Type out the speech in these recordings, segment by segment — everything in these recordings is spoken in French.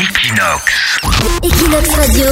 Equinox. Equinox Radio,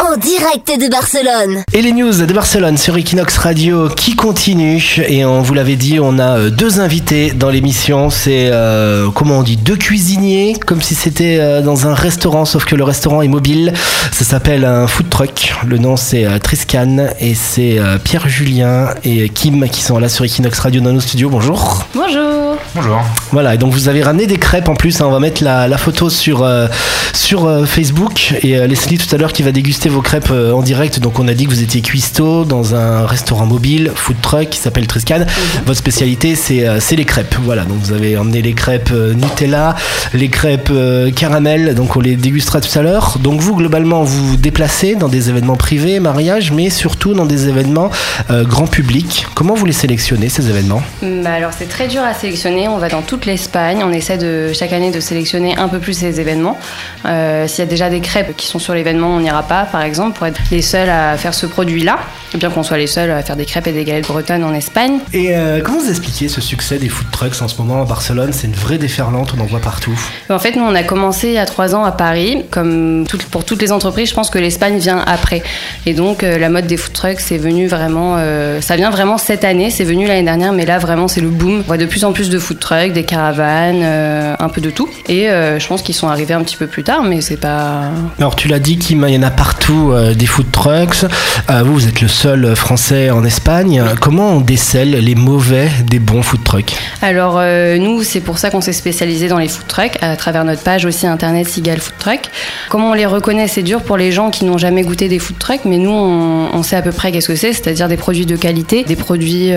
en direct de Barcelone. Et les news de Barcelone sur Equinox Radio qui continuent. Et on vous l'avait dit, on a euh, deux invités dans l'émission. C'est, euh, comment on dit, deux cuisiniers, comme si c'était euh, dans un restaurant, sauf que le restaurant est mobile. Ça s'appelle un food truck. Le nom c'est euh, Triscan et c'est euh, Pierre-Julien et Kim qui sont là sur Equinox Radio dans nos studios. Bonjour. Bonjour. Bonjour. Voilà, et donc vous avez ramené des crêpes en plus. hein. on va mettre la, la photo sur, euh, sur euh, Facebook. Et euh, Leslie tout à l'heure qui va déguster vos crêpes euh, en direct. Donc on a dit que vous étiez cuistot dans un restaurant mobile, food truck qui s'appelle Triscan. Votre spécialité c'est les crêpes. Voilà, donc vous avez emmené les crêpes Nutella, les crêpes caramel. Donc on les dégustera tout à l'heure. Donc vous globalement vous vous déplacez dans des événements privés, mariages, mais surtout dans des événements euh, grand public. Comment vous les sélectionnez ces événements? Bah alors c'est très dur à sélectionner. On va dans toute l'Espagne. On essaie de chaque année de sélectionner un peu plus ces événements. Euh, S'il y a déjà des crêpes qui sont sur l'événement, on n'ira pas, par exemple, pour être les seuls à faire ce produit-là. Bien qu'on soit les seuls à faire des crêpes et des galettes bretonnes en Espagne. Et euh, comment vous expliquez ce succès des food trucks en ce moment à Barcelone? C'est une vraie déferlante, on en voit partout. En fait, nous, on a commencé il y a trois ans à Paris. Comme pour toutes les entreprises, je pense que l'Espagne vient après. Et donc, euh, la mode des food trucks, c'est venu vraiment. euh, ça vient vraiment cette année. C'est venu l'année dernière, mais là, vraiment, c'est le boom. On voit de plus en plus de food trucks, des caravanes, un peu de tout. Et je pense qu'ils sont arrivés un petit peu plus tard, mais c'est pas. Alors tu l'as dit Kim, il y en a partout euh, des food trucks. Euh, vous, vous êtes le seul français en Espagne. Comment on décèle les mauvais des bons food trucks Alors euh, nous, c'est pour ça qu'on s'est spécialisé dans les food trucks, à travers notre page aussi internet Sigal Food Truck. Comment on les reconnaît, c'est dur pour les gens qui n'ont jamais goûté des food trucks, mais nous, on, on sait à peu près qu'est-ce que c'est, c'est-à-dire des produits de qualité, des produits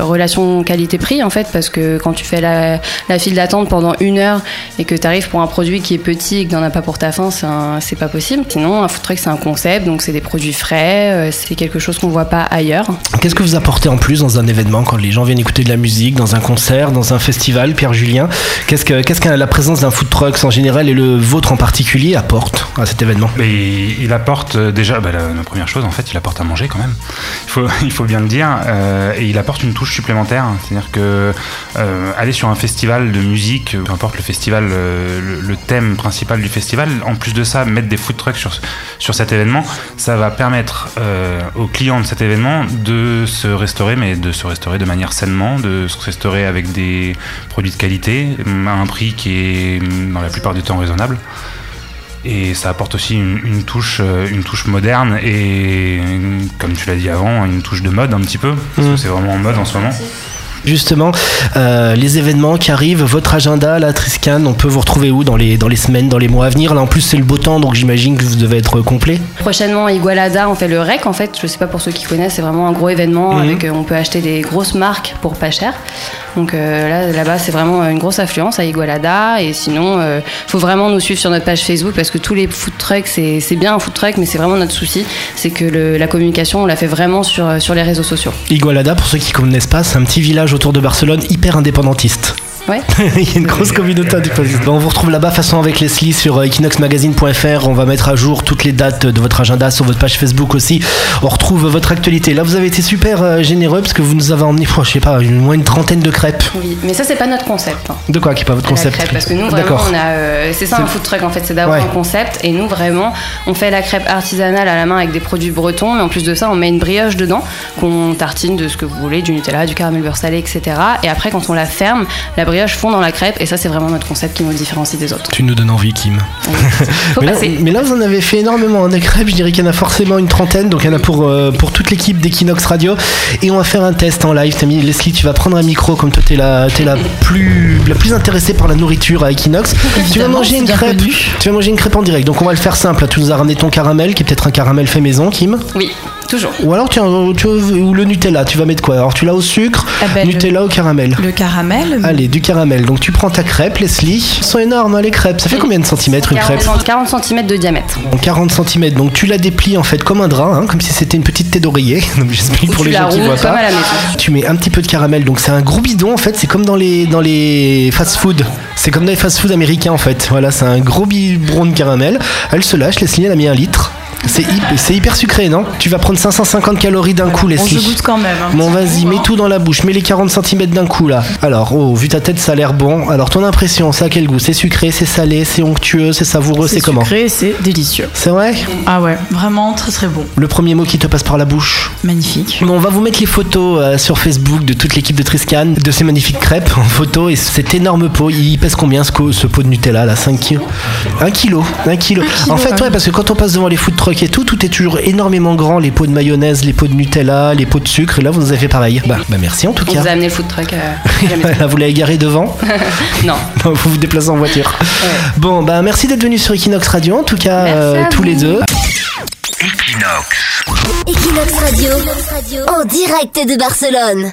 relation qualité-prix en fait, parce que quand tu fais la, la file d'attente pendant une heure et que tu arrives pour un produit qui est petit et que t'en as pas pour ta faim, c'est pas possible. Sinon, un food truck, c'est un concept, donc c'est des produits frais, euh, c'est quelque chose qu'on voit pas ailleurs. Qu'est-ce que vous apportez en plus dans un événement quand les gens viennent écouter de la musique, dans un concert, dans un festival Pierre Julien, qu'est-ce que, qu'est-ce que la présence d'un food truck en général et le vôtre en particulier apporte à cet événement? Et il apporte euh, déjà, bah, la, la première chose en fait, il apporte à manger quand même. Il faut, il faut bien le dire. euh, et il apporte une touche supplémentaire. C'est-à-dire que euh, aller sur un festival de musique, peu importe le festival, le, le thème principal du festival, en plus de ça, mettre des food trucks sur, sur cet événement, ça va permettre euh, aux clients de cet événement de se restaurer, mais de se restaurer de manière sainement, de se restaurer avec des produits de qualité, à un prix qui est dans la plupart du temps raisonnable. Et ça apporte aussi une, une touche, euh, une touche moderne et, comme tu l'as dit avant, une touche de mode un petit peu. Parce que c'est vraiment en mode en ce moment. Justement, euh, les événements qui arrivent, votre agenda, la Triscan, on peut vous retrouver où dans les, dans les semaines, dans les mois à venir? Là en plus c'est le beau temps, donc j'imagine que vous devez être complet. Prochainement, à Igualada, on fait le REC. En fait, je sais pas pour ceux qui connaissent, c'est vraiment un gros événement Mhm. avec, euh, on peut acheter des grosses marques pour pas cher. Donc euh, là, là-bas, c'est vraiment une grosse affluence à Igualada. Et sinon, euh, faut vraiment nous suivre sur notre page Facebook parce que tous les food trucks, c'est bien un food truck, mais c'est vraiment notre souci, c'est que le- la communication, on la fait vraiment sur euh, sur les réseaux sociaux. Igualada, pour ceux qui ne connaissent pas, c'est un petit village autour de Barcelone hyper indépendantiste. Ouais. Il y a une grosse communauté indépendantiste. On vous retrouve là-bas, façon avec Leslie sur euh, equinoxmagazine.fr. On va mettre à jour toutes les dates de votre agenda sur votre page Facebook aussi. On retrouve votre actualité. Là, vous avez été super euh, généreux parce que vous nous avez emmené, je sais pas, une, moins une trentaine de crêpes. Oui, mais ça, c'est pas notre concept. hein. De quoi qui est pas votre la concept crêpe, parce que nous vraiment on a euh, c'est ça un food truck en fait c'est d'avoir Ouais. un concept et nous vraiment on fait la crêpe artisanale à la main avec des produits bretons mais en plus de ça on met une brioche dedans qu'on tartine de ce que vous voulez du Nutella du caramel beurre salé etc et après quand on la ferme la brioche fond dans la crêpe et ça c'est vraiment notre concept qui nous différencie des autres Tu nous donnes envie, Kim. Mais là, passer mais là, vous en avez fait énormément. Des crêpes, je dirais qu'il y en a forcément une trentaine. Donc, il y en a pour, euh, pour toute l'équipe d'Equinox Radio. Et on va faire un test en live. T'as mis- Leslie, tu vas prendre un micro comme toi, t'es la, t'es la, plus, la plus intéressée par la nourriture à Equinox. tu vas manger une crêpe. Tu vas manger une crêpe en direct. Donc, on va le faire simple. Tu nous as ramené ton caramel, qui est peut-être un caramel fait maison, Kim. oui toujours Ou alors, tiens, tu, ou le Nutella. Tu vas mettre quoi Alors, tu l'as au sucre, Ah ben, Nutella au caramel. Le caramel, Allez, du caramel. Donc, tu prends ta crêpe, Leslie. Elles sont énormes, hein, les crêpes. Ça fait combien de centimètres une crêpe 40, 40 cm de diamètre en 40 cm. Donc tu la déplies en fait comme un drap, hein, comme si c'était une petite tête d'oreiller. Donc j'explique pour tu les la gens qui voient pas. Tu mets un petit peu de caramel, donc c'est un gros bidon en fait. C'est comme dans les dans les fast-food. C'est comme dans les fast-food américains en fait. Voilà, c'est un gros biberon de caramel. Elle se lâche, Leslie, elle a mis un litre. C'est hy- c'est hyper sucré, non? Tu vas prendre 550 calories d'un coup, On Leslie. se goûte quand même. hein. Bon, vas-y, mets tout dans la bouche, mets les 40 cm d'un coup là. Alors, oh, vu ta tête, ça a l'air bon. Alors, ton impression, ça a quel goût? C'est sucré, c'est salé, c'est onctueux, c'est savoureux, c'est comment? sucré, c'est délicieux. C'est vrai? Ah ouais, vraiment très très bon. Le premier mot qui te passe par la bouche Magnifique. Bon, on va vous mettre les photos euh, sur Facebook de toute l'équipe de Triscan, de ces magnifiques crêpes en photo et cet énorme pot. Il pèse combien ce, pot de Nutella là? 5 kilos 1 kilo 1 kilo. En fait, ouais, parce que quand on passe devant les food trucks et tout, tout est toujours énormément grand. Les pots de mayonnaise, les pots de Nutella, les pots de sucre. Et là, vous nous avez fait pareil. Bah, bah merci en tout On cas. vous a amené le food truck. euh, vous l'avez garé devant non. Vous vous déplacez en voiture. Bon, bah merci d'être venu sur Equinox Radio, en tout cas, euh, tous vous. les deux. Equinox Radio, en direct de Barcelone.